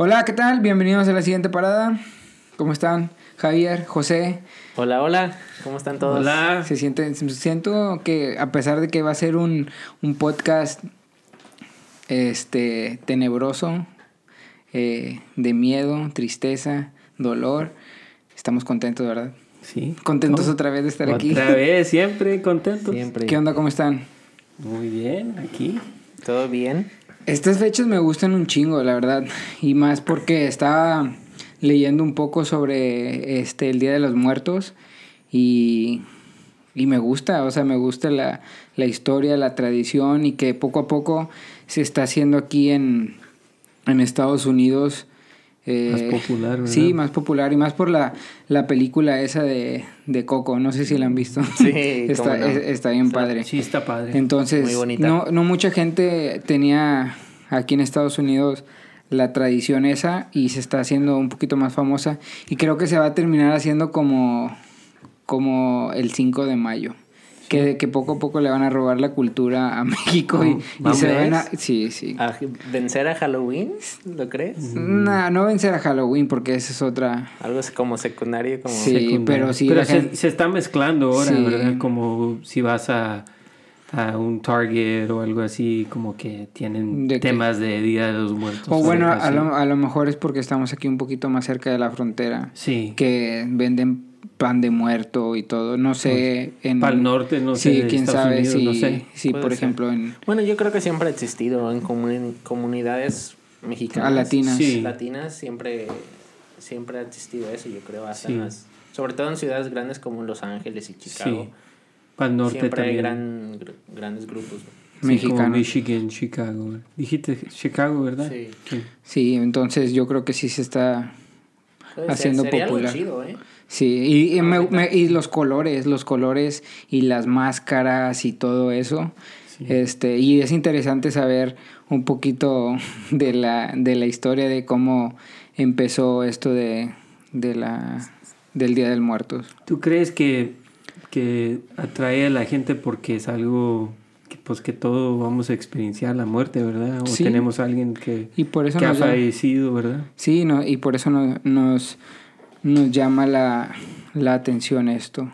Hola, ¿qué tal? Bienvenidos a la siguiente parada. ¿Cómo están? Javier, José. Hola, hola. ¿Cómo están todos? Hola. Se siente, siento que a pesar de que va a ser un, un podcast este tenebroso, eh, de miedo, tristeza, dolor, estamos contentos, ¿verdad? Sí. Contentos ¿Cómo? otra vez de estar aquí. Otra vez, siempre contentos. Siempre. ¿Qué onda? ¿Cómo están? Muy bien, aquí. ¿Todo bien? Estas fechas me gustan un chingo, la verdad. Y más porque estaba leyendo un poco sobre este el Día de los Muertos y, y me gusta, o sea, me gusta la, la historia, la tradición y que poco a poco se está haciendo aquí en, en Estados Unidos. Eh, Más popular, ¿verdad? Sí, más popular y más por la, la película esa de, de Coco. No sé si la han visto. Sí, está, cómo no. es- está bien padre. Sí, está padre. Entonces, Muy bonita. no, no mucha gente tenía aquí en Estados Unidos la tradición esa y se está haciendo un poquito más famosa y creo que se va a terminar haciendo como, como el 5 de mayo. Que, que poco a poco le van a robar la cultura a México y, y se van a... Sí, sí. ¿A ¿Vencer a Halloween? ¿Lo crees? Nah, no vencer a Halloween porque esa es otra... Algo así como secundario, como... Sí. Secundario. pero sí, Pero se, gente- se está mezclando ahora, Sí. ¿verdad? Como si vas a, a un Target o algo así, como que tienen ¿De qué? temas de Día de los Muertos. O bueno, a lo, a lo mejor es porque estamos aquí un poquito más cerca de la frontera. Sí. Que venden pan de muerto y todo. No sé. En, Pa'l norte, no sé, Sí, de quién Estados sabe Unidos, si, no sé. si por ser. ejemplo, en Bueno, yo creo que siempre ha existido en comuni- comunidades mexicanas. A latinas. Sí. Latinas siempre, siempre ha existido eso, yo creo. Hasta en Sí. las- sobre todo en ciudades grandes como Los Ángeles y Chicago. Sí. Para el norte siempre hay también. gran, gr- grandes grupos. Como Mexicanos. Michigan, Chicago. Dijiste Chicago, ¿verdad? Sí. Sí, entonces yo creo que sí se está Puede ser, haciendo algo popular. chido, ¿eh? Sí, y, me- me- y los colores, los colores y las máscaras y todo eso. Sí. Este, y es interesante saber un poquito de la, de la historia de cómo empezó esto de, de la, del Día del Muertos. ¿Tú crees que, que atrae a la gente porque es algo que, pues, que todo vamos a experienciar la muerte, ¿verdad? O Sí. tenemos a alguien que, Y por eso que ha nos fallecido, ¿verdad? Sí, no, y por eso no- nos, nos llama la, la atención esto.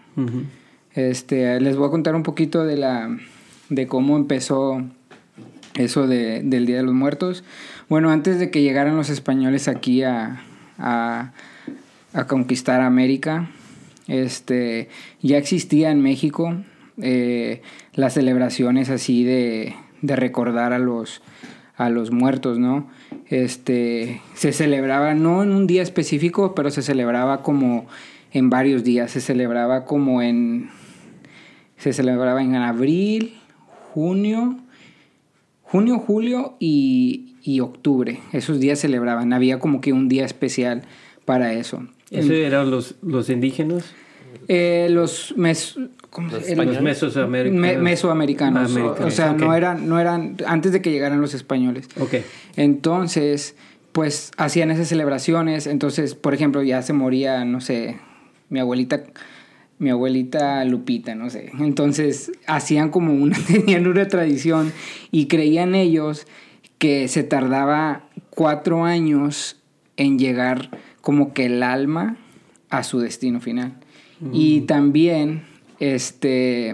Este, les voy a contar un poquito de la de cómo empezó eso de, del Día de los Muertos. Bueno, antes de que llegaran los españoles aquí a, a, a conquistar América, este, ya existía en México eh, las celebraciones así de, de recordar a los, a los muertos, ¿no? Este, se celebraba no en un día específico, pero se celebraba como en varios días, se celebraba como en, se celebraba en abril, junio, junio, julio y, y octubre, esos días celebraban, había como que un día especial para eso. ¿Eso eran los, los indígenas? Eh, los mes, ¿cómo Los ¿Españoles? mesoamericanos. me- mesoamericanos. o- Americanos, o sea, no eran, no eran antes de que llegaran los españoles. Ok. Entonces, pues hacían esas celebraciones. Entonces, por ejemplo, ya se moría, no sé, mi abuelita, mi abuelita Lupita, no sé. Entonces, hacían como una, tenían una tradición y creían ellos que se tardaba cuatro años en llegar como que el alma a su destino final. Y también, este,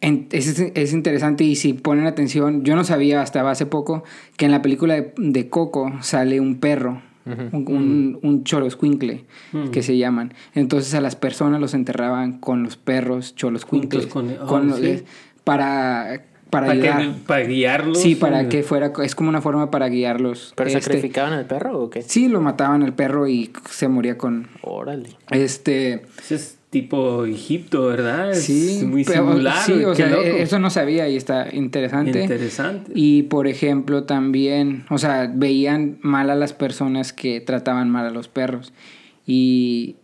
en- es, es interesante y si ponen atención, yo no sabía hasta hace poco que en la película de, de Coco sale un perro, un, un, un choloscuincle, Mm. que se llaman. Entonces a las personas los enterraban con los perros Juntos con- oh, con los- sí. para, para, Para, que- para guiarlos. Sí, para que fuera, es como una forma para guiarlos. ¿Pero Este, sacrificaban al perro o qué? Sí, lo mataban al perro y se moría con... Órale. Este... Ese es tipo Egipto, ¿verdad? Es Sí, muy pero- similar. sí, o sea, loco. eso no sabía y está interesante. Interesante. Y por ejemplo, también, o sea, veían mal a las personas que trataban mal a los perros. Y,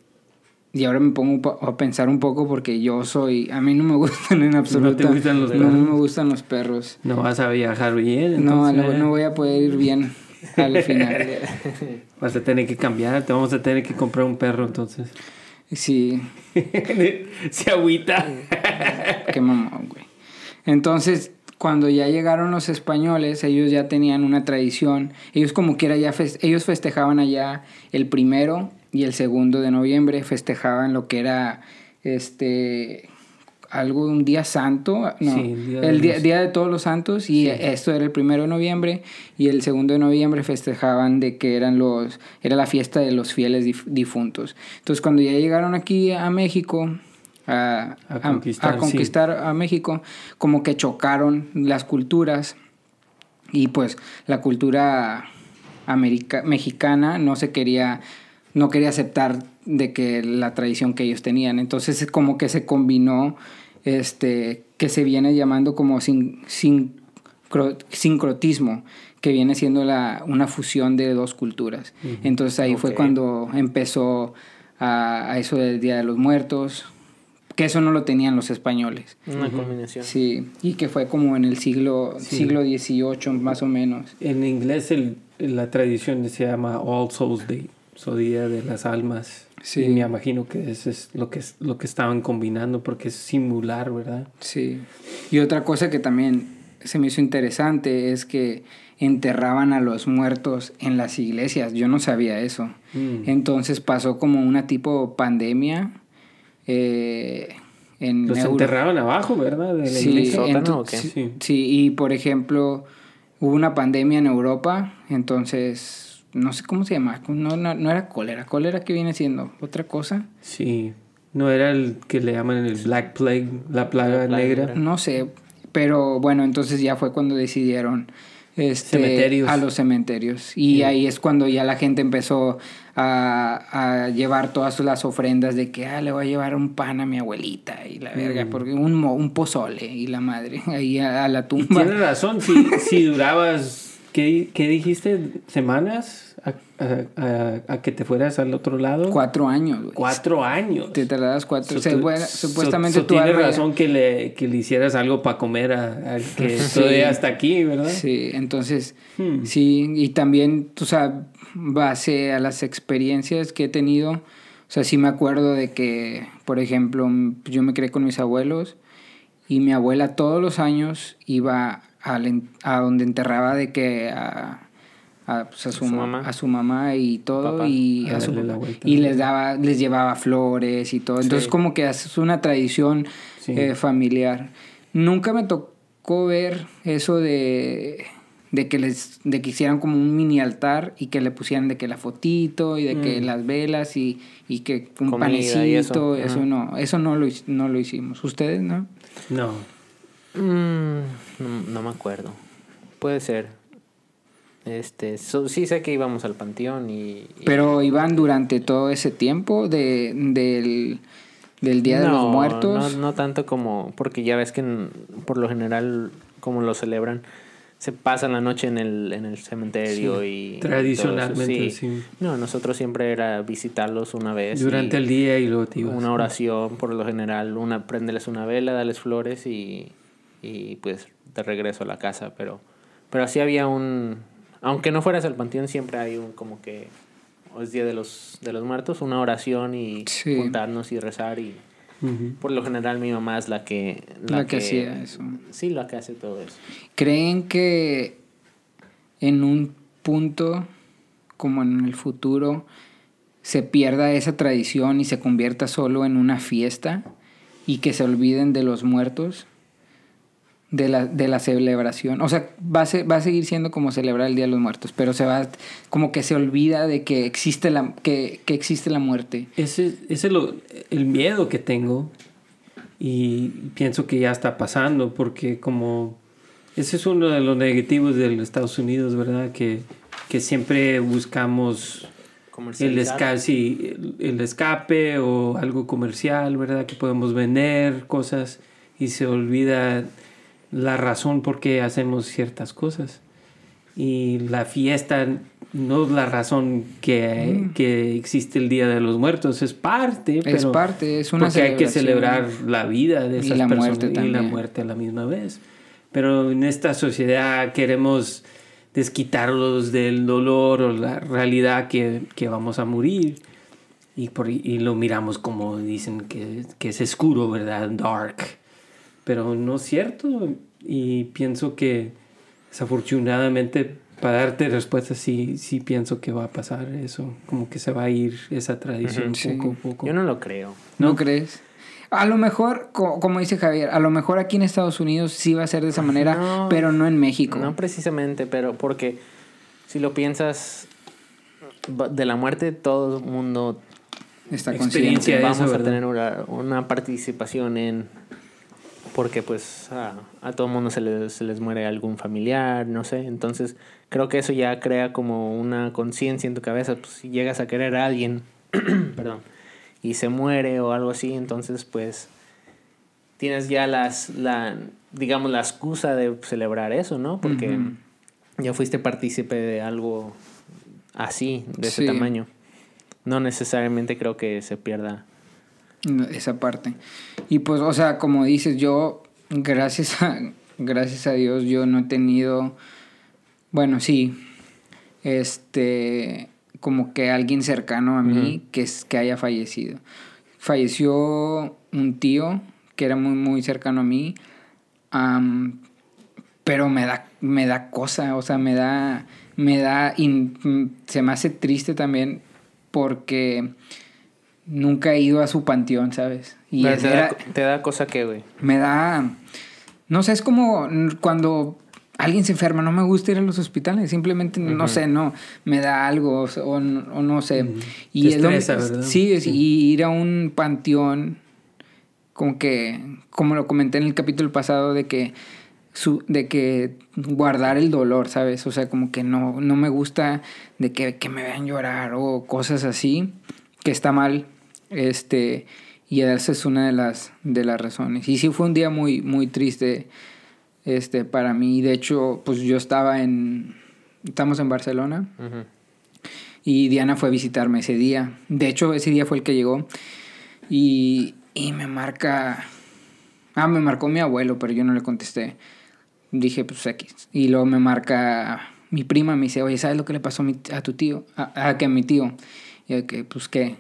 y ahora me pongo a pensar un poco porque yo soy, a mí no me gustan en absoluto. gustan los No, perros? no me gustan los perros. No vas a viajar bien. No, entonces, no, no voy a poder ir bien al final. Vas a tener que cambiar. Te vamos a tener que comprar un perro entonces. Sí, Se agüita. qué mamón, güey. Entonces, cuando ya llegaron los españoles, ellos ya tenían una tradición. Ellos como quiera ya ellos festejaban allá el primero y el segundo de noviembre, festejaban lo que era este algo un día santo, no, Sí, el día el día, los- día de todos los santos y esto era el primero de noviembre y el segundo de noviembre festejaban de que eran los era la fiesta de los fieles dif- difuntos. Entonces cuando ya llegaron aquí a México a, A a- conquistar, a conquistar a México, como que chocaron las culturas y pues la cultura america- mexicana no se quería no quería aceptar de que la tradición que ellos tenían. Entonces como que se combinó este que se viene llamando como sin, sincro- sincrotismo que viene siendo la, una fusión de dos culturas. Entonces ahí fue cuando empezó a, a eso del Día de los Muertos que eso no lo tenían los españoles. Una combinación. Sí, y que fue como en el siglo, Sí. siglo XVIII más o menos. En inglés el, la tradición se llama All Souls Day, o Día de las Almas. Sí. Y me imagino que eso es lo que, es- lo que estaban combinando porque es singular, ¿verdad? Sí. Y otra cosa que también se me hizo interesante es que enterraban a los muertos en las iglesias. Yo no sabía eso. Mm. Entonces pasó como una tipo pandemia eh, en Los Euro- enterraban abajo, ¿verdad? De la Sí, iglesia. ¿Sótano ento- o qué? sí, Sí. sí, y por ejemplo, hubo una pandemia en Europa, entonces, no sé cómo se llama, no, no, no era cólera, cólera que viene siendo otra cosa, Sí. No era el que le llaman el Black Plague, la plaga La plaga negra. negra. no sé, pero bueno, entonces ya fue cuando decidieron este, Cementerios. a los cementerios y ahí es cuando ya la gente empezó a, a llevar todas las ofrendas de que ah, le voy a llevar un pan a mi abuelita y la verga, Mm. porque un, mo- un pozole y la madre ahí a, a la tumba. tienes razón, si, si durabas, ¿qué, qué dijiste? ¿Semanas? A, a- a- que te fueras al otro lado. Cuatro años, güey. Cuatro años. Te tardabas cuatro. So, se tú- fue- so- supuestamente so tu tienes ya- razón que le, que le hicieras algo para comer a- al que Sí. todavía hasta aquí, ¿verdad? Sí, entonces, Hmm. sí, y también, tú sabes, base a las experiencias que he tenido, o sea, sí me acuerdo de que, por ejemplo, yo me crié con mis abuelos y mi abuela todos los años iba al en- a donde enterraba de que a, a, pues, a su, Su ma- mamá. a su mamá y todo Papá. y A a su papá. vuelta. y les daba les llevaba flores y todo entonces Sí. como que es una tradición Sí. eh, familiar nunca me tocó ver eso de de que les de que hicieran como un mini altar y que le pusieran de que la fotito y de que Mm. las velas y, y que un Comida panecito y eso. eso no eso no lo no lo hicimos ustedes no No. Mm, no, no me acuerdo. Puede ser. Este, so- sí sé que íbamos al panteón y... y- pero iban durante todo ese tiempo de del del día de los muertos No, no tanto como... Porque ya ves que en- por lo general, como lo celebran, se pasa la noche en el, en el cementerio y... Tradicionalmente, eso, sí. No, nosotros siempre era visitarlos una vez. Durante y el día y luego. Una oración, por lo general, una prendeles una vela, darles flores y, y pues de regreso a la casa. Pero, pero así había un... Aunque no fueras al panteón, siempre hay un como que... o Es Día de los, de los Muertos, una oración y Sí. juntarnos y rezar y... Por lo general mi mamá es la que... La que hacía eso. Sí, la que hace todo eso. ¿Creen que en un punto, como en el futuro, se pierda esa tradición y se convierta solo en una fiesta y que se olviden de los muertos? De la, de la celebración. O sea, va a, ser- va a seguir siendo como celebrar el Día de los Muertos, pero se va como que se olvida de que existe la, que, que existe la muerte. Ese, ese es lo, el miedo que tengo y pienso que ya está pasando porque como ese es uno de los negativos de los Estados Unidos, ¿verdad? Que, que siempre buscamos el, esca sí, el, el escape o algo comercial, ¿verdad? Que podemos vender cosas y se olvida la razón por qué hacemos ciertas cosas. Y la fiesta no es la razón que, que existe el Día de los Muertos, es parte, Mm. Es parte, es una porque hay que celebrar la vida de Y esas la personas muerte y la también. muerte a la misma vez. Pero en esta sociedad queremos desquitarlos del dolor o la realidad que, que vamos a morir. Y, por, y lo miramos como dicen que, que es oscuro, ¿verdad? Dark. Pero no es cierto. y pienso que desafortunadamente para darte respuesta sí, sí pienso que va a pasar eso, como que se va a ir esa tradición sí. poco a poco. Yo no lo creo. ¿No, crees? A lo mejor, co- como dice Javier, a lo mejor aquí en Estados Unidos sí va a ser de esa manera, No. pero no en México. No precisamente, pero porque si lo piensas, de la muerte todo el mundo Está Experiencia. consciente. de vamos eso, a tener una, una participación en... Porque pues a, a todo el mundo se les, se les muere algún familiar, no sé. Entonces creo que eso ya crea como una conciencia en tu cabeza. Pues si llegas a querer a alguien, perdón, y se muere o algo así, entonces pues tienes ya las, la, digamos, la excusa de celebrar eso, ¿no? Porque ya fuiste partícipe de algo así, de ese Sí. tamaño. No necesariamente creo que se pierda. Esa parte. Y pues, o sea, como dices, yo, gracias a, gracias a Dios, yo no he tenido, bueno, sí, este, como que alguien cercano a mí que, es, que haya fallecido. Falleció un tío que era muy, muy cercano a mí, pero me da, me da cosa, o sea, me da, me da, in- se me hace triste también porque nunca he ido a su panteón, ¿sabes? Y te, da, te da cosa que, güey. me da, no sé, es como cuando alguien se enferma, no me gusta ir a los hospitales, simplemente, no sé, no, me da algo, o, o no- sé. Y Te es ¿verdad? Sí, es- Sí. y ir a un panteón, como que, como lo comenté en el capítulo pasado, de que su, de que guardar el dolor, ¿sabes? O sea, como que no, no me gusta de que, que me vean llorar o cosas así, que está mal. Este, y esa es una de las, de las razones. Y sí fue un día muy, muy triste este, para mí. De hecho, pues yo estaba en, estamos en Barcelona y Diana fue a visitarme ese día. De hecho, ese día fue el que llegó. Y, y me marca. Ah, me marcó mi abuelo, pero yo no le contesté. Dije, pues X. Y luego me marca mi prima, me dice, oye, ¿sabes lo que le pasó a, mi- a tu tío? A, a que a mi tío. Y yo, que, pues qué.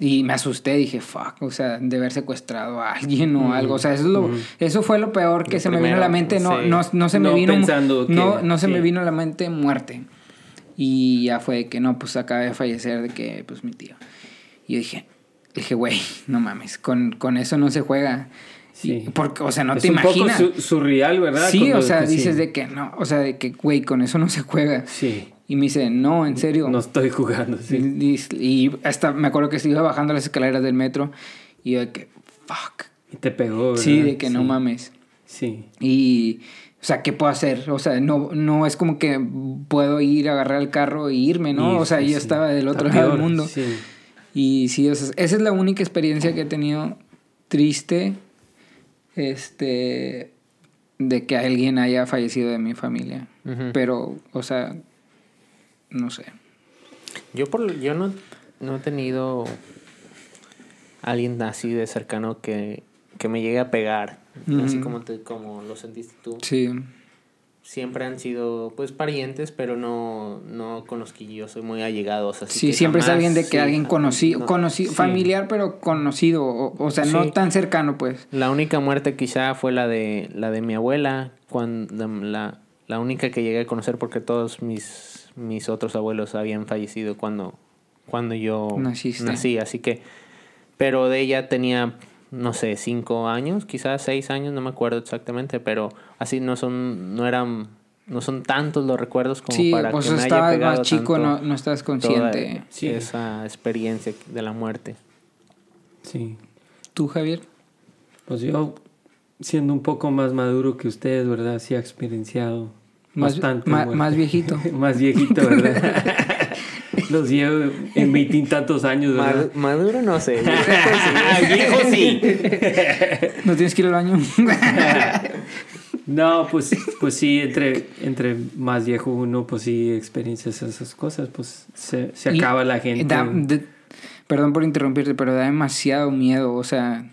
Y me asusté, dije, fuck, o sea, de haber secuestrado a alguien o algo. O sea, eso, es lo, eso fue lo peor que Lo se me vino a la primero, mente. No, sí. no, no se me No vino. pensando que- no, no se me sí. vino a la mente muerte. Y ya fue que no, pues acaba de fallecer de que, pues mi tío. Y yo dije, dije, güey, no mames, con, con eso no se juega. Sí. Porque, o sea, no es te un imaginas. poco su- surreal, ¿verdad? Sí, Cuando- o sea, dices de que no, o sea, de que, güey, con eso no se juega. Sí, Y me dice, no, en serio. no estoy jugando, sí. Y, y hasta me acuerdo que se iba bajando las escaleras del metro y yo de que, fuck. Y te pegó, ¿verdad? Sí, de que no mames. Sí. Y, o sea, ¿qué puedo hacer? O sea, no, no es como que puedo ir, agarrar el carro e irme, ¿no? O sea, yo sí. estaba del otro Está lado del mundo. Sí. Y sí, o sea, esa es la única experiencia que he tenido triste, este, de que alguien haya fallecido de mi familia. Pero, o sea, no sé. Yo, por, yo no, no he tenido alguien así de cercano que, que me llegue a pegar. Así como, te, como lo sentiste tú. Sí, Siempre han sido, pues, parientes, pero no, no con los que yo soy muy allegados. Así sí, que siempre es jamás, alguien de que sí, alguien conocido, no. conocido, sí. familiar, pero conocido, o, o sea, no tan cercano, pues. La única muerte quizá fue la de la de mi abuela, cuando la, la única que llegué a conocer porque todos mis, mis otros abuelos habían fallecido cuando, cuando yo Naciste. nací, así que pero de ella tenía no sé, cinco años, quizás seis años, no me acuerdo exactamente, pero así no son, no eran, no son tantos los recuerdos como Sí, para pues que me haya estabas pegado más chico, tanto no, no estás consciente. Sí. esa experiencia de la muerte. Sí. ¿Tú, Javier? Pues yo, siendo un poco más maduro que ustedes, ¿verdad? Sí he experienciado Más, bastante. ma- más viejito. más viejito, ¿verdad? Los llevo en veintitantos años, ¿verdad? Ma- Maduro no sé. sí. viejo sí. ¿No tienes que ir al baño? No, pues, pues sí, entre, entre más viejo uno, pues sí experiencias esas cosas, pues se, se Y acaba la gente. da- de- perdón por interrumpirte, pero da demasiado miedo. O sea,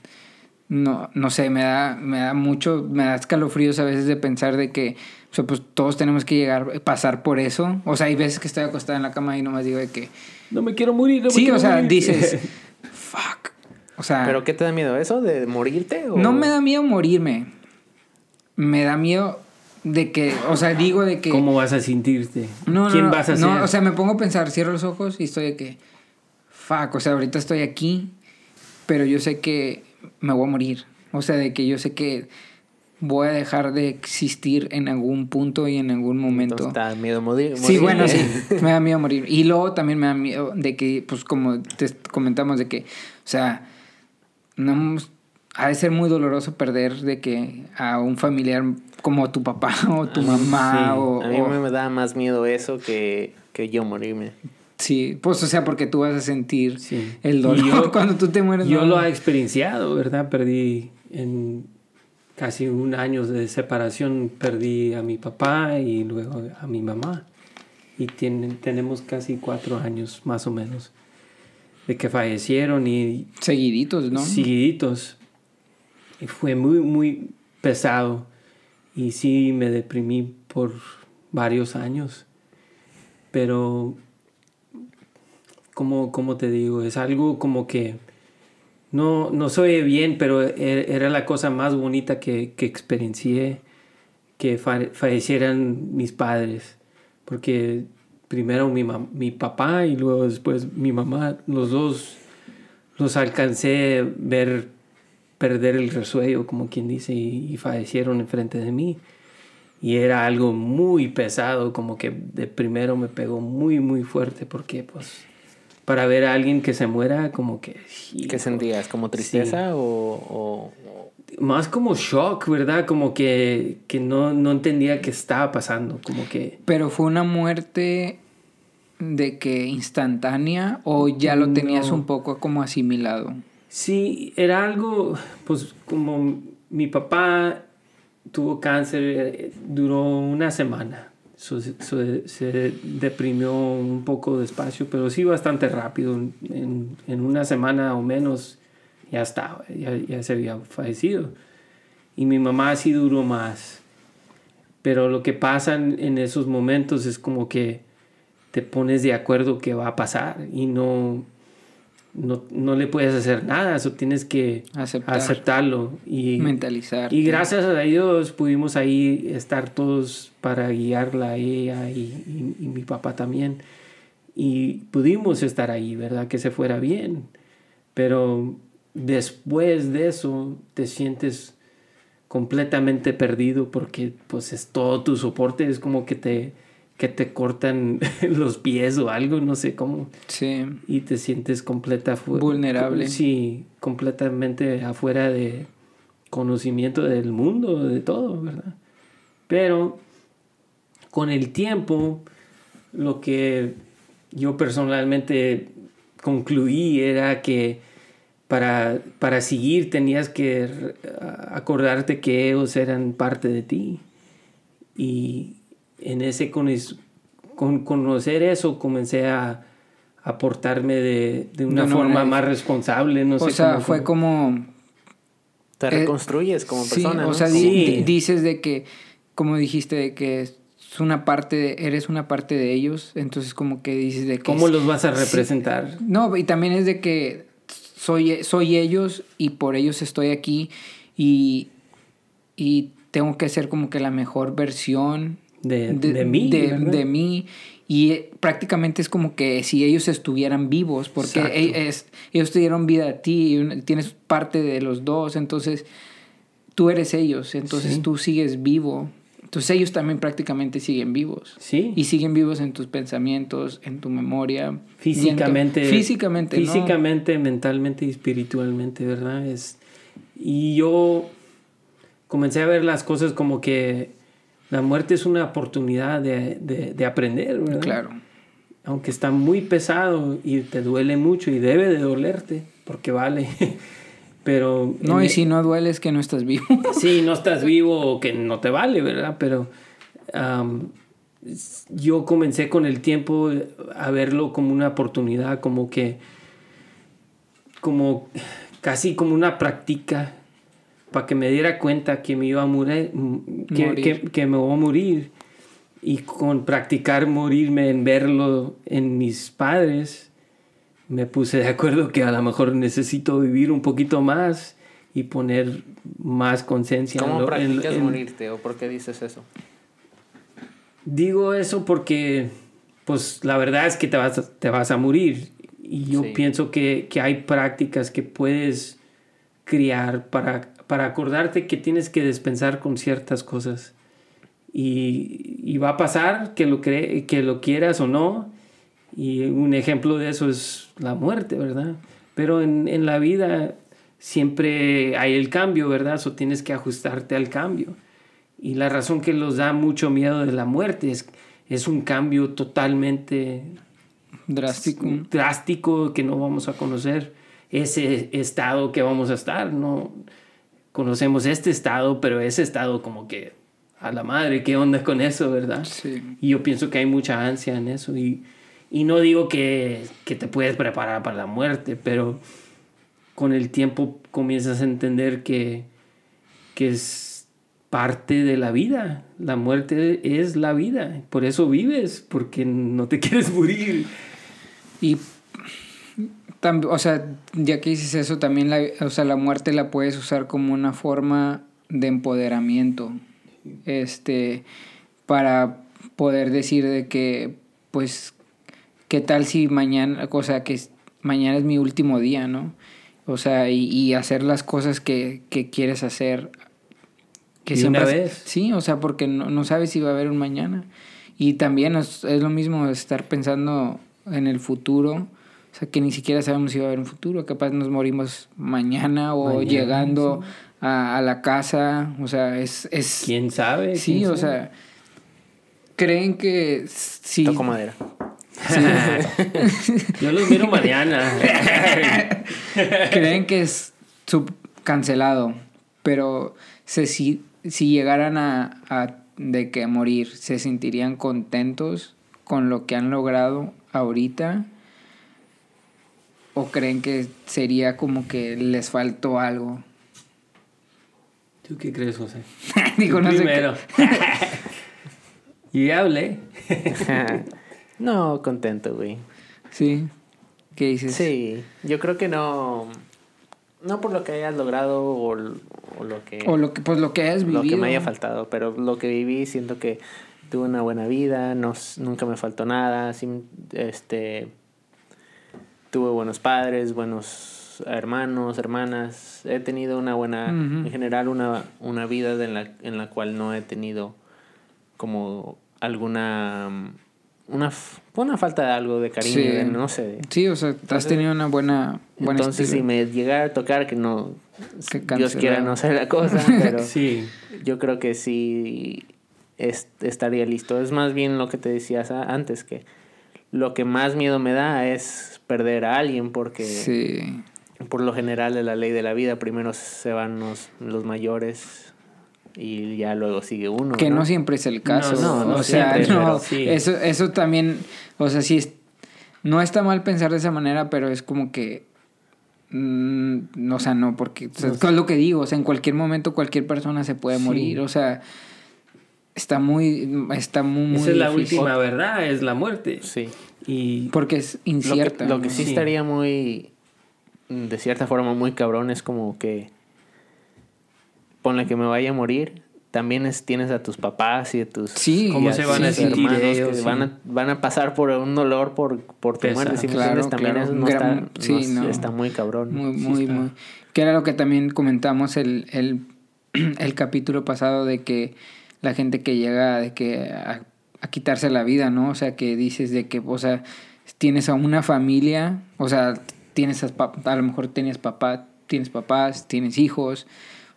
no, no sé, me da, me da mucho, me da escalofríos a veces de pensar de que, o sea, pues todos tenemos que llegar, pasar por eso. O sea, hay veces que estoy acostada en la cama y nomás digo de que, No me quiero morir, no me sí, quiero o sea, morir. dices, fuck. O sea, ¿Pero qué te da miedo? ¿Eso de morirte? O... no me da miedo morirme. me da miedo de que, o sea, digo de que... ¿Cómo vas a sentirte? No, no, ¿Quién no, vas a ser? no, o sea, me pongo a pensar, cierro los ojos y estoy de que, fuck, o sea, ahorita estoy aquí, pero yo sé que me voy a morir. O sea, de que yo sé que voy a dejar de existir en algún punto y en algún momento. Entonces, ¿te da miedo morir? Sí, bueno, sí, me da miedo morir. Y luego también me da miedo de que, pues como te comentamos, de que, o sea, no, ha de ser muy doloroso perder de que a un familiar como tu papá o tu mamá sí. o... A mí o- me da más miedo eso que, que yo morirme. Sí, pues o sea, porque tú vas a sentir Sí. el dolor yo- cuando tú te mueres. Yo ¿no? lo he experienciado, ¿verdad? Perdí en casi un año de separación, perdí a mi papá y luego a mi mamá. Y tienen, tenemos casi cuatro años más o menos de que fallecieron y Seguiditos, ¿no? seguiditos. Y fue muy, muy pesado. Y sí me deprimí por varios años. Pero, como, como te digo, es algo como que no, no soy bien, pero e- era la cosa más bonita que, que experiencié que fa- fallecieran mis padres. Porque primero mi, mi papá y luego después mi mamá, los dos los alcancé a ver perder el resuello, como quien dice, y, y fallecieron enfrente de mí. Y era algo muy pesado, como que de primero me pegó muy, muy fuerte, porque pues para ver a alguien que se muera, como que... ¿Qué sentías? ¿Como tristeza o, o- o- Más como shock, ¿verdad? Como que, que no, no entendía qué estaba pasando, como que... Pero fue una muerte de que instantánea o ya lo tenías No. un poco como asimilado. Sí, era algo, pues como mi papá tuvo cáncer, eh, duró una semana. So- se deprimió un poco despacio, pero sí bastante rápido. En, en una semana o menos ya estaba, ya, ya se había fallecido. Y mi mamá sí duró más. Pero lo que pasa en esos momentos es como que te pones de acuerdo que va a pasar y no, no, no le puedes hacer nada, eso tienes que Aceptar. aceptarlo. Y, Mentalizar. y gracias a Dios pudimos ahí estar todos para guiarla a ella y, y- y mi papá también. Y pudimos estar ahí, ¿verdad? Que se fuera bien. Pero después de eso te sientes completamente perdido porque pues es todo tu soporte, es como que te, que te cortan los pies o algo, no sé cómo Sí. y te sientes completa Vulnerable. Sí, completamente afuera de conocimiento del mundo, de todo, ¿verdad? Pero con el tiempo, lo que yo personalmente concluí era que para, para seguir tenías que acordarte que ellos eran parte de ti. Y en ese conis- con conocer eso comencé a, a portarme de, de una forma más responsable. No o sé sea, cómo- fue como... te Eh, reconstruyes como sí, persona? o sea, Sí. dices de que, como dijiste, de que es una parte, de- eres una parte de ellos, entonces como que dices de que... ¿Cómo es- los vas a sí. representar? No, y también es de que soy, soy ellos y por ellos estoy aquí y, y tengo que ser como que la mejor versión De, de, mí. de, mí. Y eh, prácticamente es como que si ellos estuvieran vivos, porque e- ellos te dieron vida a ti, tienes parte de los dos, entonces tú eres ellos, entonces Sí. tú sigues vivo. Entonces ellos también prácticamente siguen vivos. Sí. Y siguen vivos en tus pensamientos, en tu memoria. físicamente. tu- físicamente, ¿no? Físicamente, mentalmente y espiritualmente, ¿verdad? Es, y yo comencé a ver las cosas como que la muerte es una oportunidad de, de- de aprender, ¿verdad? Claro. Aunque está muy pesado y te duele mucho y debe de dolerte, porque vale. Pero... No, y si no duele es que no estás vivo. Sí, no estás vivo o que no te vale, ¿verdad? Pero yo comencé con el tiempo a verlo como una oportunidad, como que, como casi como una práctica para que me diera cuenta que me iba a morir, que, Morir. que, que me voy a morir. Y con practicar morirme en verlo en mis padres, me puse de acuerdo que a lo mejor necesito vivir un poquito más y poner más conciencia. en ¿Cómo lo- en- practicas en- morirte o por qué dices eso? Digo eso porque, pues la verdad es que te vas a, te vas a morir. Y yo Sí. pienso que, que hay prácticas que puedes criar para, para acordarte que tienes que dispensar con ciertas cosas. Y, y va a pasar que lo, cre- que lo quieras o no. Y un ejemplo de eso es la muerte, ¿verdad? Pero en, en la vida siempre hay el cambio, ¿verdad? O tienes que ajustarte al cambio. Y la razón que los da mucho miedo de la muerte es, es un cambio totalmente Drástico. drástico que no vamos a conocer ese estado que vamos a estar. No conocemos este estado, pero ese estado como que a la madre, ¿qué onda con eso, verdad? Sí. Y yo pienso que hay mucha ansia en eso. Y, y no digo que, que te puedes preparar para la muerte, pero con el tiempo comienzas a entender que, que es parte de la vida. La muerte es la vida. Por eso vives, porque no te quieres morir. Y o sea, ya que dices eso, también la, o sea, la muerte la puedes usar como una forma de empoderamiento. Este, para poder decir de que, pues, ¿qué tal si mañana, o sea, que mañana es mi último día, ¿no? O sea, y, y hacer las cosas que, que quieres hacer. Que una siempre- vez. Sí, o sea, porque no, no sabes si va a haber un mañana. Y también es, es lo mismo estar pensando en el futuro. O sea, que ni siquiera sabemos si va a haber un futuro. Capaz nos morimos mañana o Mañana, llegando a, a la casa. O sea, es... es ¿Quién sabe? sí, ¿Quién o sabe? sea... Creen que sí... Toco madera. Yo los miro mañana. creen que es sub cancelado, pero se, si, si llegaran a, a de que morir, ¿se sentirían contentos con lo que han logrado ahorita? ¿O creen que sería como que les faltó algo? ¿Tú qué crees, José? Digo, no sé qué- primero. y ya hablé. no, contento, güey. Sí. ¿Qué dices? Sí, yo creo que no. No por lo que hayas logrado o, o lo que. O lo que, pues lo que hayas vivido. lo que me haya faltado, pero lo que viví siento que tuve una buena vida, no, nunca me faltó nada, sí, este tuve buenos padres, buenos hermanos, hermanas, he tenido una buena, en general una, una vida en la, en la cual no he tenido como alguna una, una falta de algo de cariño, Sí. de- no sé. Sí, o sea, has Entonces- tenido una buena... buena entonces si me llegara a tocar que no Que Dios quiera no sé la cosa, pero Sí. yo creo que sí es- estaría listo. Es más bien lo que te decías antes, que lo que más miedo me da es perder a alguien, porque Sí. por lo general de la ley de la vida, primero se van los, los mayores y ya luego sigue uno. Que no, ¿no? siempre es el caso. no, no o sea, no, pero sí. eso, eso también, o sea, sí, es- no está mal pensar de esa manera, pero es como que, mm, o sea, no, porque, o sea, es lo que digo, o sea, en cualquier momento cualquier persona se puede Sí. morir, o sea, está muy, está muy, muy Esa es la difícil. última verdad, es la muerte. Sí. Y Porque es Lo que, incierta. lo que ¿no? sí Sí. estaría muy, de cierta forma, muy cabrón es como que, ponle que me vaya a morir, también es, tienes a tus papás y a tus Sí, ¿Cómo se van a tus sentir hermanos ellos? que Sí. van, a, van a pasar por un dolor por, por tu muerte. Si Claro, también eso no Gran- está, sí, no- no. está muy cabrón. Muy, muy, muy. Que era lo que también comentamos el, el, el capítulo pasado de que la gente que llega de que a, a quitarse la vida, ¿no? O sea, que dices de que, o sea, tienes a una familia, o sea, tienes a, a lo mejor tienes papá, tienes papás, tienes hijos,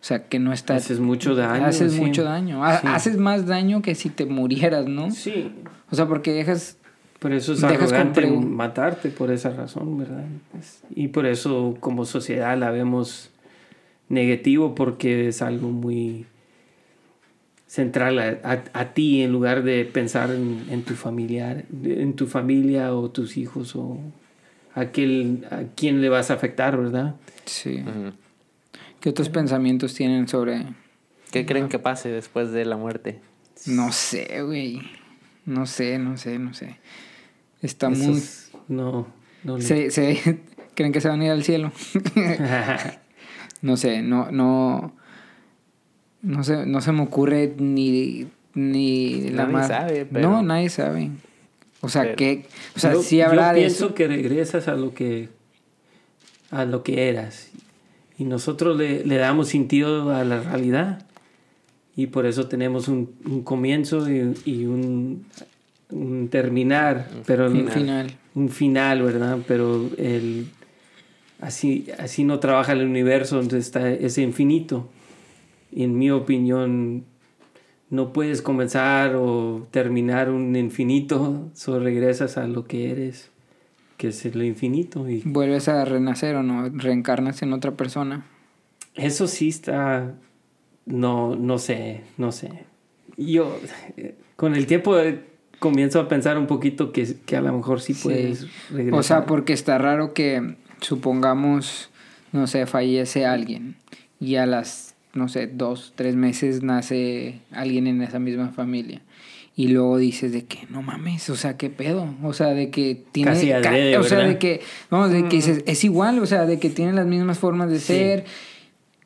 o sea, que no estás... haces mucho daño. Haces sí. mucho daño. Ha- Sí. Haces más daño que si te murieras, ¿no? Sí. O sea, porque dejas... Por eso es Dejas arrogante matarte por esa razón, ¿verdad? Y por eso como sociedad la vemos negativo porque es algo muy central a, a- a ti en lugar de pensar en, en tu familiar, en tu familia o tus hijos o aquel a quién le vas a afectar, ¿verdad? Sí. ¿Qué otros pensamientos tienen sobre... ¿Qué creen que pase después de la muerte? No sé, güey. No sé, no sé, no sé. Está muy... no, no le- Se, se... ¿Creen que se van a ir al cielo? no sé, no, no, no se, no se me ocurre ni, ni la Nadie más... sabe, pero- No, nadie sabe. O sea, Pero- que, o sea, yo, sí yo habrá de pienso eso. que regresas a lo que a lo que eras y nosotros le, le damos sentido a la realidad y por eso tenemos un, un comienzo y, y un, un terminar pero Un final. un final verdad pero el así así no trabaja el universo donde está ese infinito y en mi opinión no puedes comenzar o terminar un infinito, solo regresas a lo que eres, que es el infinito. Y Vuelves a renacer o no, reencarnas en otra persona. eso sí está, no, no sé, no sé. Yo con el tiempo eh, comienzo a pensar un poquito que, que a lo mejor sí Sí. puedes regresar. O sea, porque está raro que, supongamos, no sé, fallece alguien y a las, no sé, dos, tres meses nace alguien en esa misma familia. Y luego dices de que, no mames, o sea, qué pedo. O sea, de que tiene. Casi ca- o sea, de que. No, de que dices, es igual, o sea, de que tienen las mismas formas de Sí. ser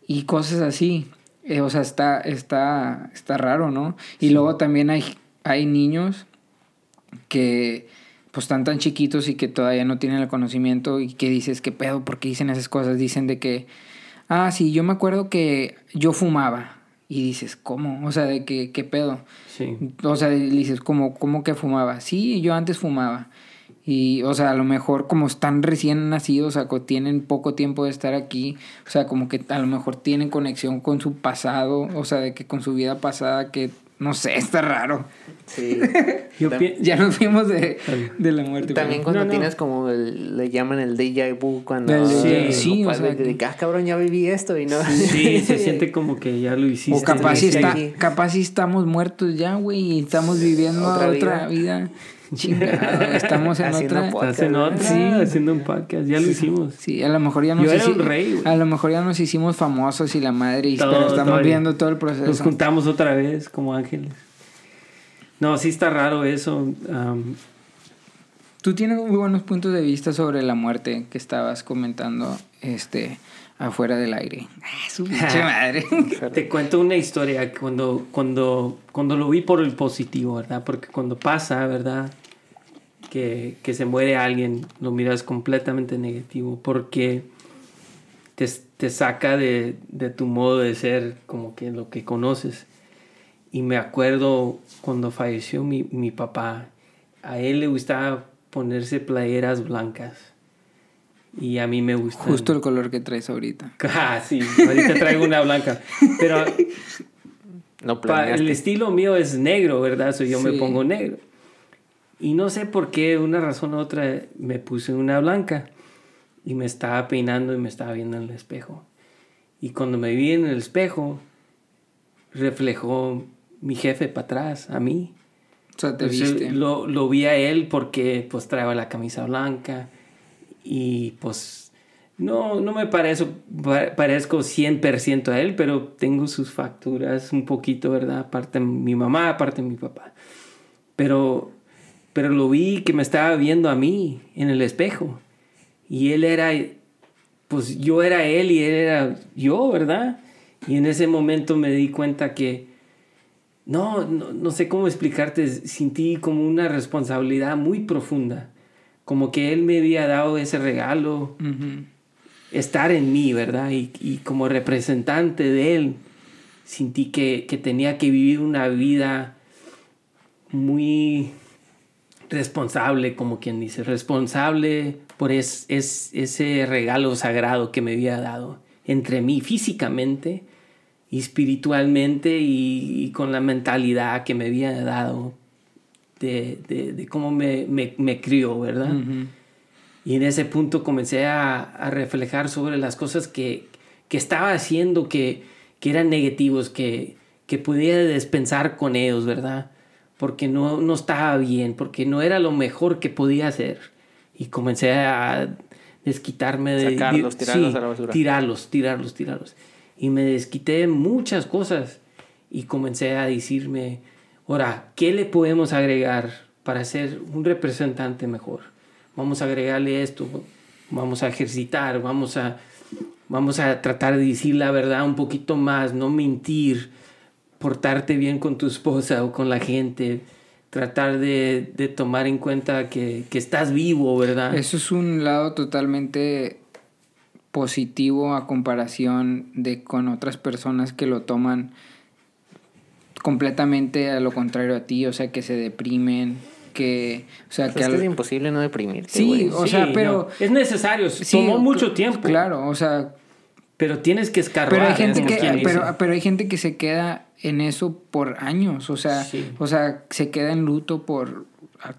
y cosas así. Eh, o sea, está, está, está raro, ¿no? Y luego también hay, hay niños que pues están tan chiquitos y que todavía no tienen el conocimiento y que dices, ¿qué pedo? ¿Por qué dicen esas cosas? Dicen de que, ah, sí, yo me acuerdo que yo fumaba. Y dices, ¿cómo? O sea, de que, ¿qué pedo? Sí. O sea, dices, ¿cómo, ¿cómo que fumaba? Sí, yo antes fumaba. Y, o sea, a lo mejor como están recién nacidos, o sea, tienen poco tiempo de estar aquí, o sea, como que a lo mejor tienen conexión con su pasado, o sea, de que con su vida pasada, que no sé, está raro. Sí. Yo Ya nos fuimos de, de la muerte. También cuando No, no. tienes como el- le llaman el déjà vu cuando El Sí, sí, o sea, que- ah, cabrón ya viví esto y no Sí, se siente como que ya lo hiciste. O capaz si, sí, está, capaz si estamos muertos ya, güey, y estamos viviendo Otra otra, vida. Chingado, estamos en Haciendo otra. podcast. Estás en otra, Sí. haciendo un podcast, ya lo hicimos. Sí, a lo mejor ya nos Yo era un rey, güey. A lo mejor ya nos hicimos famosos y la madre, y- Todo, pero estamos todo. viendo todo el Nos proceso. juntamos otra vez como ángeles. No, sí está raro eso. Tú tienes muy buenos puntos de vista sobre la muerte que estabas comentando este afuera del aire. Ah, su pinche madre. te cuento una historia cuando, cuando, cuando lo vi por el positivo, ¿verdad? Porque cuando pasa, ¿verdad? Que, que se muere alguien, lo miras completamente negativo porque te, te saca de, de tu modo de ser, como que lo que conoces. Y me acuerdo cuando falleció mi, mi papá, a él le gustaba ponerse playeras blancas. Y a mí me gusta. Justo el color que traes ahorita. Ah, sí, ahorita traigo una blanca. Pero no el estilo mío es negro, ¿verdad? So yo me Sí. pongo negro. Y no sé por qué, una razón u otra, me puse una blanca. Y me estaba peinando y me estaba viendo en el espejo. Y cuando me vi en el espejo, reflejó mi jefe para atrás, a mí. O sea, te Entonces, viste. Lo, lo vi a él porque pues traía la camisa blanca y pues no, no me parezco, pa- parezco 100% a él, pero tengo sus facturas un poquito, ¿verdad? Aparte mi mamá, aparte mi papá. Pero, pero lo vi que me estaba viendo a mí en el espejo y él era, pues yo era él y él era yo, ¿verdad? Y en ese momento me di cuenta que no, no, no sé cómo explicarte, sentí como una responsabilidad muy profunda, como que él me había dado ese regalo, estar en mí, ¿verdad? Y, y como representante de él, sentí que, que tenía que vivir una vida muy responsable, como quien dice, responsable por es, es- ese regalo sagrado que me había dado entre mí físicamente y espiritualmente y, y con la mentalidad que me había dado de, de- de cómo me, me, me crió, ¿verdad? Ujú. Y en ese punto comencé a, a reflejar sobre las cosas que, que estaba haciendo que, que eran negativos, que, que podía despensar con ellos, ¿verdad? Porque no, no estaba bien, porque no era lo mejor que podía hacer. Y comencé a desquitarme de... Sacarlos, tirarlos a la basura. Tirarlos, tirarlos, tirarlos. Y me desquité de muchas cosas. Y comencé a decirme, ahora, ¿qué le podemos agregar para ser un representante mejor? Vamos a agregarle esto, vamos a ejercitar, vamos a, vamos a tratar de decir la verdad un poquito más, no mentir, portarte bien con tu esposa o con la gente, tratar de, de tomar en cuenta que, que, estás vivo, ¿verdad? Eso es un lado totalmente positivo a comparación de con otras personas que lo toman completamente a lo contrario a ti, o sea, que se deprimen, que, o sea, pues que, es, que es imposible no deprimirte. Sí, o sea, pero es necesario, tomó mucho tiempo. Claro, o sea, pero tienes que escarbar. Pero hay gente que pero, pero hay gente que se queda en eso por años, o sea, o sea, se queda en luto por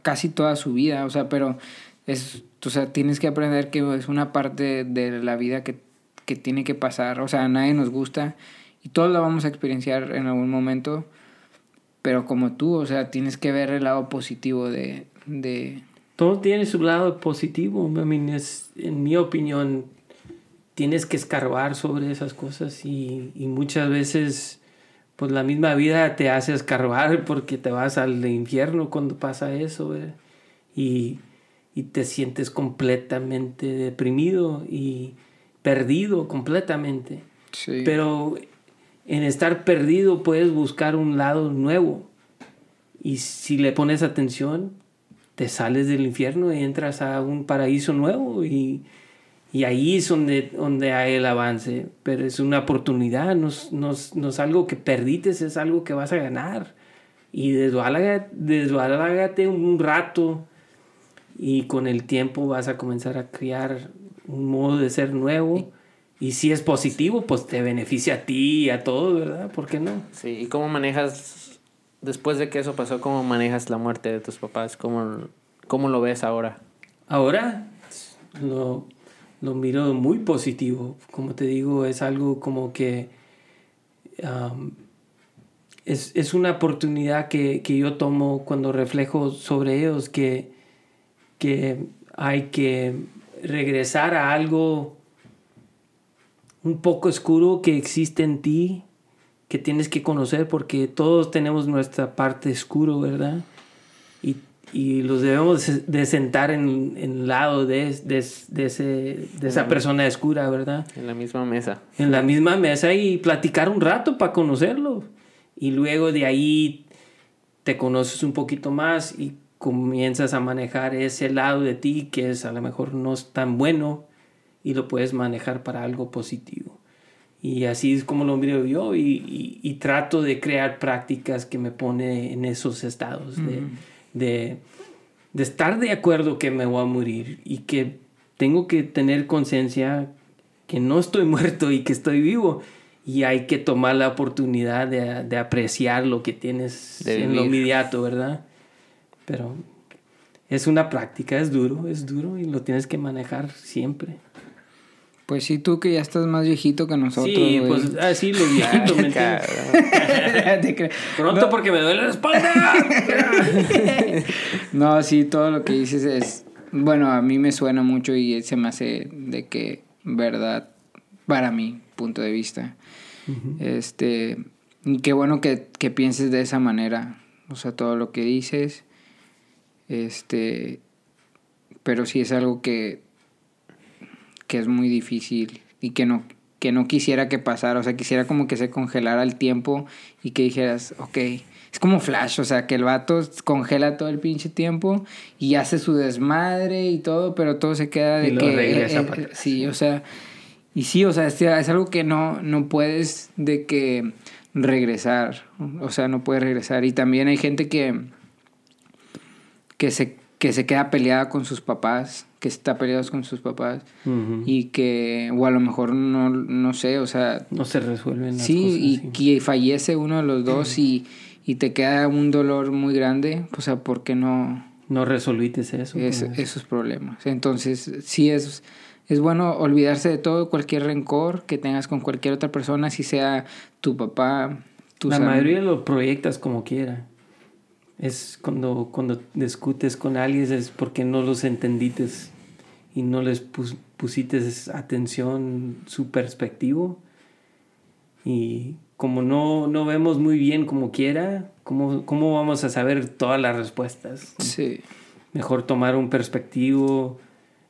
casi toda su vida, o sea, pero es o sea, tienes que aprender que es una parte de la vida que, que tiene que pasar, o sea, a nadie nos gusta y todos la vamos a experienciar en algún momento, pero como tú, o sea, tienes que ver el lado positivo de... de... Todo tiene su lado positivo, I mean, es, en mi opinión, tienes que escarbar sobre esas cosas y, y, muchas veces pues la misma vida te hace escarbar porque te vas al infierno cuando pasa eso y, y te sientes completamente deprimido y perdido completamente. Sí. Pero en estar perdido puedes buscar un lado nuevo. Y si le pones atención, te sales del infierno y entras a un paraíso nuevo y, y ahí es donde, donde hay el avance. Pero es una oportunidad, no, no, no es algo que perdites, es algo que vas a ganar. Y desbalágate un rato y con el tiempo vas a comenzar a crear un modo de ser nuevo y si es positivo, pues te beneficia a ti y a todos, ¿verdad? ¿Por qué no? Sí, ¿y cómo manejas, después de que eso pasó, cómo manejas la muerte de tus papás? ¿Cómo, cómo lo ves ahora? Ahora lo, lo miro muy positivo. Como te digo, es algo como que es, es, una oportunidad que, que, yo tomo cuando reflejo sobre ellos, que, que hay que regresar a algo un poco oscuro que existe en ti, que tienes que conocer, porque todos tenemos nuestra parte oscuro, ¿verdad? Y, y los debemos de sentar en el lado de, de, de, ese, de esa persona oscura, ¿verdad? En la misma mesa. En la misma mesa y platicar un rato para conocerlo. Y luego de ahí te conoces un poquito más y comienzas a manejar ese lado de ti que es a lo mejor no es tan bueno y lo puedes manejar para algo positivo. Y así es como lo miro yo y, y, trato de crear prácticas que me pone en esos estados de, de, de, estar de acuerdo que me voy a morir y que tengo que tener conciencia que no estoy muerto y que estoy vivo. Y hay que tomar la oportunidad de, de apreciar lo que tienes en lo inmediato, ¿verdad? Pero es una práctica, es duro, es duro y lo tienes que manejar siempre. Pues sí, tú que ya estás más viejito que nosotros. Sí, pues así ah, lo viejito, ¿me Pronto porque me duele la espalda. no, sí, todo lo que dices es. Bueno, a mí me suena mucho y se me hace de que, verdad, para mi punto de vista. Este. Qué bueno que, que pienses de esa manera. O sea, todo lo que dices. Este. Pero sí es algo que que es muy difícil y que no, que no quisiera que pasara, o sea, quisiera como que se congelara el tiempo y que dijeras, ok, es como Flash, o sea, que el vato congela todo el pinche tiempo y hace su desmadre y todo, pero todo se queda de que... Regresa eh, eh, sí, o sea, y sí, o sea, es, es, algo que no, no puedes de que regresar, o sea, no puedes regresar. Y también hay gente que, que, se, que se queda peleada con sus papás que está peleado con sus papás y que, o a lo mejor no, no sé, o sea... No se resuelven las sí, y que fallece uno de los dos y, y, te queda un dolor muy grande, o sea, ¿por qué no... No resolvites eso. Esos problemas. Entonces, sí es, es bueno olvidarse de todo, cualquier rencor que tengas con cualquier otra persona, si sea tu papá, tu La mayoría lo proyectas como quiera. Es cuando, cuando discutes con alguien es porque no los entendites y no les pusiste atención su perspectivo. Y como no, no vemos muy bien como quiera, ¿cómo, ¿cómo vamos a saber todas las respuestas? Sí. Mejor tomar un perspectivo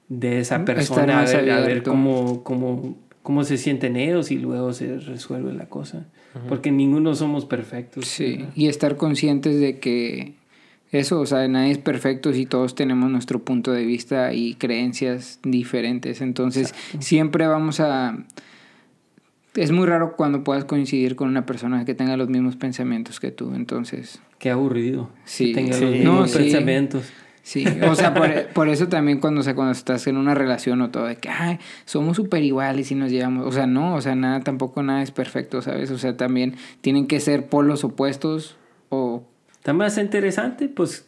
de esa persona, a ver, a ver, cómo, cómo, cómo se sienten ellos y luego se resuelve la cosa. Porque ninguno somos perfectos. Sí, ¿verdad? y estar conscientes de que eso, o sea, nadie es perfecto y todos tenemos nuestro punto de vista y creencias diferentes. Entonces, siempre vamos a... Es muy raro cuando puedas coincidir con una persona que tenga los mismos pensamientos que tú. Entonces, Qué aburrido. Sí, Que tenga sí. los mismos No, sí. pensamientos. Sí, o sea, por, por eso también cuando, o sea, cuando estás en una relación o todo, de que, ay, somos súper iguales y nos llevamos, o sea, no, o sea, nada, tampoco nada es perfecto, ¿sabes? O sea, también tienen que ser polos opuestos o Está más interesante, pues,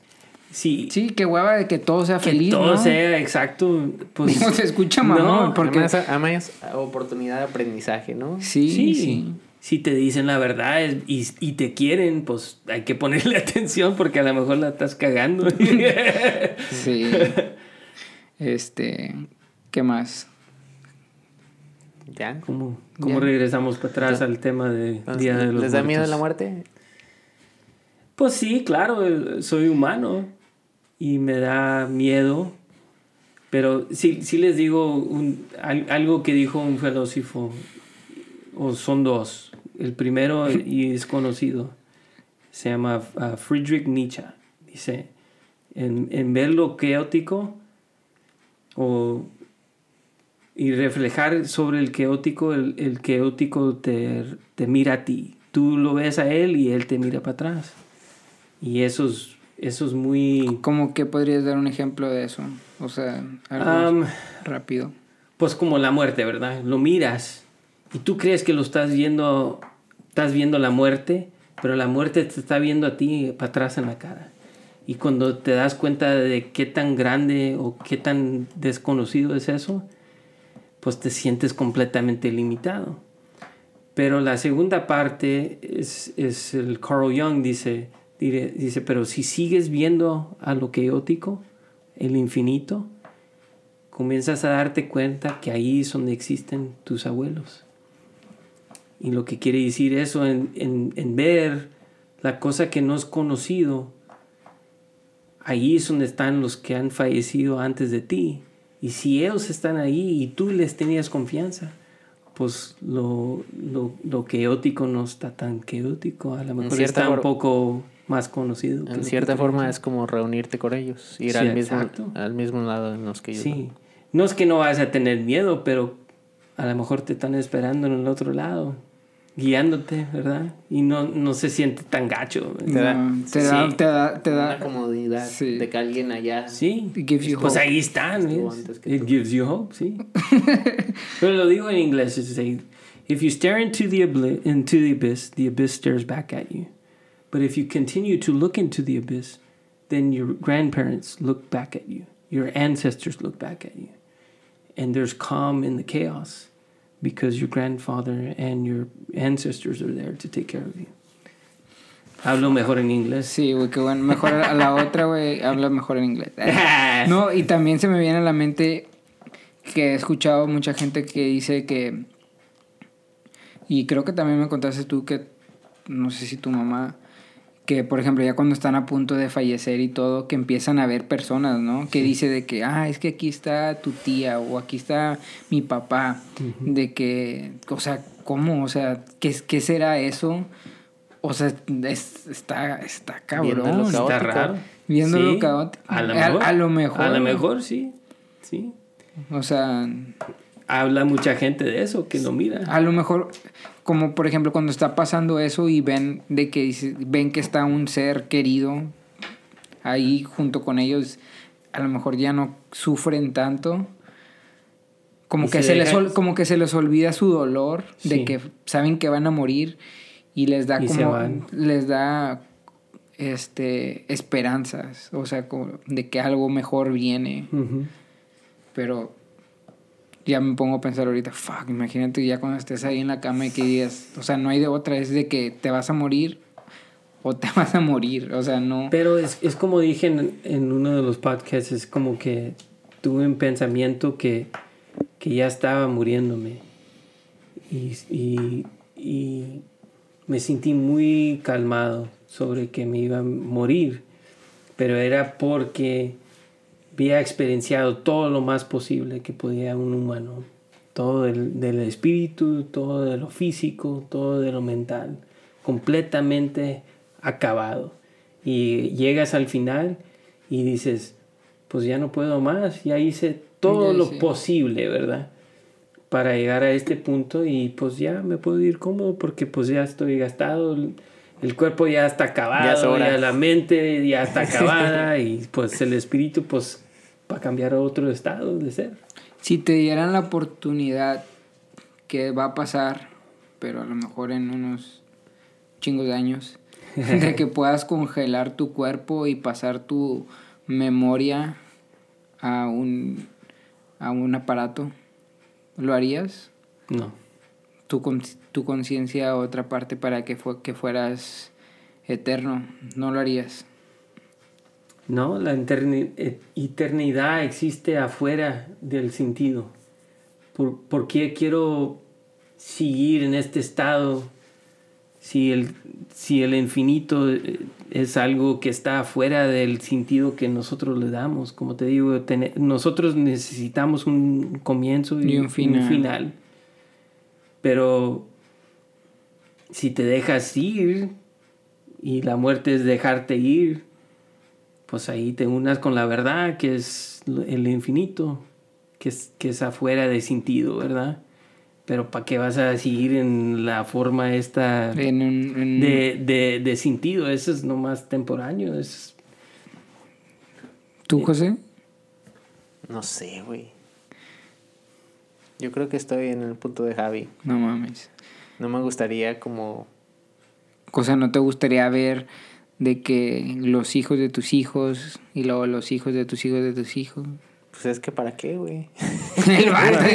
si Sí, qué hueva de que todo sea que feliz, todo ¿no? sea exacto, pues... No se escucha mamón, No, porque... Además, además, oportunidad de aprendizaje, ¿no? Sí, sí, sí. Si te dicen la verdad y, y te quieren, pues hay que ponerle atención porque a lo mejor la estás cagando. Sí. Este, ¿qué más? ¿Ya? ¿Cómo, cómo Ya. regresamos para atrás al tema de Día de los ¿Les da miedo Muertos? la muerte? Pues sí, claro, eh, soy humano y me da miedo, pero sí, sí les digo un- al- algo que dijo un filósofo, o son dos. El primero y es conocido, se llama uh, Friedrich Nietzsche. Dice, en, en ver lo caótico o, y reflejar sobre el caótico, el, el caótico te, te mira a ti. Tú lo ves a él y él te mira para atrás. Y eso es, eso es muy... ¿Cómo que podrías dar un ejemplo de eso? O sea, algo Am, rápido. pues como la muerte, ¿verdad? Lo miras y tú crees que lo estás viendo, estás viendo la muerte, pero la muerte te está viendo a ti para atrás en la cara. Y cuando te das cuenta de qué tan grande o qué tan desconocido es eso, pues te sientes completamente limitado. Pero la segunda parte es, es el Carl Jung dice, dire- dice, pero si sigues viendo a lo caótico, el infinito, comienzas a darte cuenta que ahí es donde existen tus abuelos. Y lo que quiere decir eso en, en- en ver la cosa que no es conocido, ahí es donde están los que han fallecido antes de ti. Y si ellos están ahí y tú les tenías confianza, pues lo, lo, lo caótico no está tan caótico. A lo mejor está un poco más conocido. En cierta forma es como reunirte con ellos, ir Sí, al, mismo, exacto. al mismo lado en los que ellos Sí. No es que no vas a tener miedo, pero a lo mejor te están esperando en el otro lado, guiándote, ¿verdad? Y no, no se siente tan gacho. Te da- No, te, da, te da, te Una comodidad Sí. de que alguien allá... Sí. It gives you Pues hope. ahí están, Estuvo ¿ves? antes que It tú. gives you hope, sí. pero lo digo en inglés, es decir, if you stare into the, into the abyss, the abyss stares back at you. But if you continue to look into the abyss, then your grandparents look back at you. Your ancestors look back at you. And there's calm in the chaos because your grandfather and your ancestors are there to take care of you. Hablo mejor en inglés. Sí, güey, qué bueno. Mejor a la otra, güey, habla mejor en inglés. No, y también se me viene a la mente que he escuchado mucha gente que dice que. Y creo que también me contaste tú que. No sé si tu mamá. Que, por ejemplo, ya cuando están a punto de fallecer y todo, que empiezan a ver personas, ¿no? Que dice de que, ah, es que aquí está tu tía o aquí está mi papá. De que, o sea, ¿cómo? O sea, ¿qué, qué será eso? O sea, es- está, está cabrón. Está raro. Viendo Sí, lo caótico. A lo A- mejor. a lo mejor. A lo mejor, sí. Sí. O sea, Habla mucha gente de eso, que lo mira. a lo mejor, como por ejemplo cuando está pasando eso y ven de que ven que está un ser querido ahí junto con ellos, a lo mejor ya no sufren tanto. Como que se les como que se les olvida su dolor de que saben que van a morir y les da Y como les da este esperanzas, o sea, como de que algo mejor viene. Pero ya me pongo a pensar ahorita, fuck, imagínate ya cuando estés ahí en la cama y que digas, o sea, no hay de otra, es de que te vas a morir o te vas a morir, o sea, no. Pero es, es como dije en, en uno de los podcasts, es como que tuve un pensamiento que, que ya estaba muriéndome. Y, y, y me sentí muy calmado sobre que me iba a morir. Pero era porque había experienciado todo lo más posible que podía un humano todo del, del espíritu, todo de lo físico, todo de lo mental, completamente acabado. Y llegas al final y dices, pues ya no puedo más, ya hice todo Ya lo hice. posible, ¿verdad? Para llegar a este punto y pues ya me puedo ir cómodo porque pues ya estoy gastado, el, cuerpo ya está Ya es acabado, hora. ya la mente ya está acabada y pues el espíritu pues va a cambiar a otro estado de ser. Si te dieran la oportunidad que va a pasar, pero a lo mejor en unos chingos de años, de que puedas congelar tu cuerpo y pasar tu memoria a un, a un aparato, ¿lo harías? No. Tu, tu conciencia a otra parte para que, fue, que fueras eterno, ¿no lo harías? No, la eh, eternidad existe afuera del sentido. ¿Por, por qué quiero seguir en este estado si el, si el infinito eh, es algo que está afuera del sentido que nosotros le damos? Como te digo, tene- nosotros necesitamos un comienzo y, Y un final. final. Pero si te dejas ir y la muerte es dejarte ir, pues ahí te unas con la verdad, que es el infinito, que es, que es afuera de sentido, ¿verdad? Pero ¿para qué vas a seguir en la forma esta En un- en- de, de, de sentido? Eso es nomás temporáneo. Es, ¿Tú, José? No sé, güey. Yo creo que estoy en el punto de Javi. No mames. No me gustaría como... Cosa, ¿no te gustaría ver de que los hijos de tus hijos y luego los hijos de tus hijos de tus hijos? Pues es que para qué, güey. El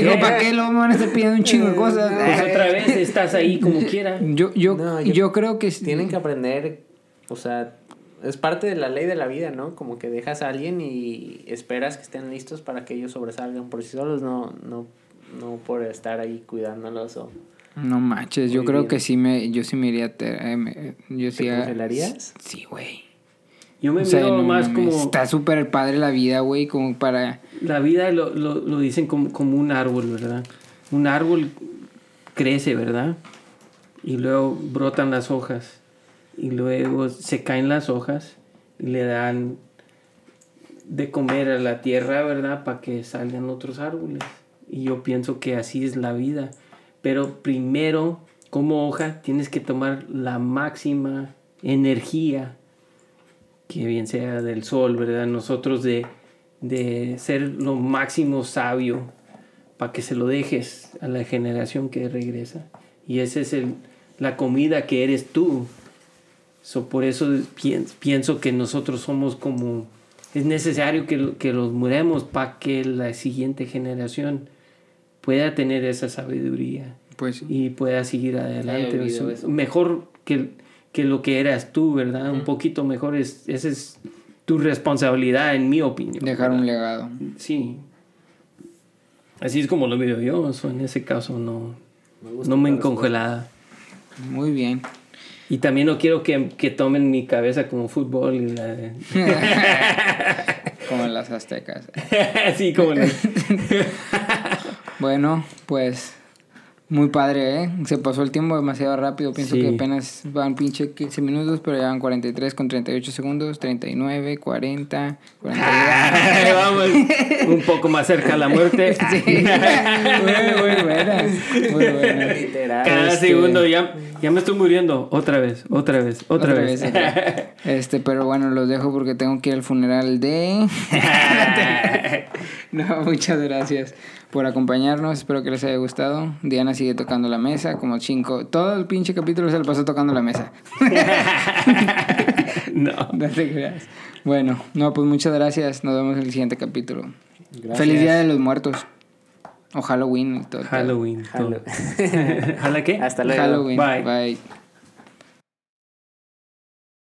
dijo, ¿para qué me van a estar pidiendo un chingo de cosas? pues otra vez estás ahí como quiera. Yo, yo, No, yo, yo- creo que sí. Tienen que aprender, o sea, es parte de la ley de la vida, ¿no? Como que dejas a alguien y esperas que estén listos para que ellos sobresalgan por sí solos, no, no, no por estar ahí cuidándolos o... No manches, yo creo bien. que sí me, yo sí me iría, a ter- eh, me- yo sí ¿Te a- congelarías? Sí, güey. Yo me O sea, miro no más como... Está súper padre la vida, güey, como para... La vida lo, lo, lo dicen como, como un árbol, ¿verdad? Un árbol crece, ¿verdad? Y luego brotan las hojas. Y luego se caen las hojas y le dan de comer a la tierra, ¿verdad? Para que salgan otros árboles. Y yo pienso que así es la vida. Pero primero, como hoja, tienes que tomar la máxima energía que bien sea del sol, ¿verdad? Nosotros de, de ser lo máximo sabio para que se lo dejes a la generación que regresa. Y esa es el, la comida que eres tú. So, por eso pien- pienso que nosotros somos como... Es necesario que, que los muremos para que la siguiente generación pueda tener esa sabiduría Pues y pueda seguir adelante. Eso- eso. Mejor que, que lo que eras tú, ¿verdad? Un poquito mejor es, esa es tu responsabilidad, en mi opinión. dejar un ¿verdad? legado. Sí. Así es como lo veo yo. eso en ese caso no, Me no me encongelada. Muy bien. Y también no quiero que, que tomen mi cabeza como fútbol. Y la de- Como en las aztecas. Así como la- Bueno, pues muy padre, ¿eh? Se pasó el tiempo demasiado rápido. Pienso Sí. que apenas van pinche 15 minutos, pero ya van 43 con 38 segundos, 39, 40, 41. Vamos, un poco más cerca a la muerte. Sí. muy, muy buena. Muy buena. Literal. Cada Este- segundo ya, ya me estoy muriendo. Otra vez, otra vez, otra, vez. otra. Este, pero bueno, los dejo porque tengo que ir al funeral de. no, muchas gracias por acompañarnos. Espero que les haya gustado. Diana sigue tocando la mesa, como cinco. Todo el pinche capítulo se lo pasó tocando la mesa. no. No te creas. Bueno, no, pues muchas gracias. Nos vemos en el siguiente capítulo. Gracias. Feliz Día de los Muertos. O Halloween todo. Halloween. todo. Halo- ¿Hala qué? Hasta luego. Halloween. Bye. Bye.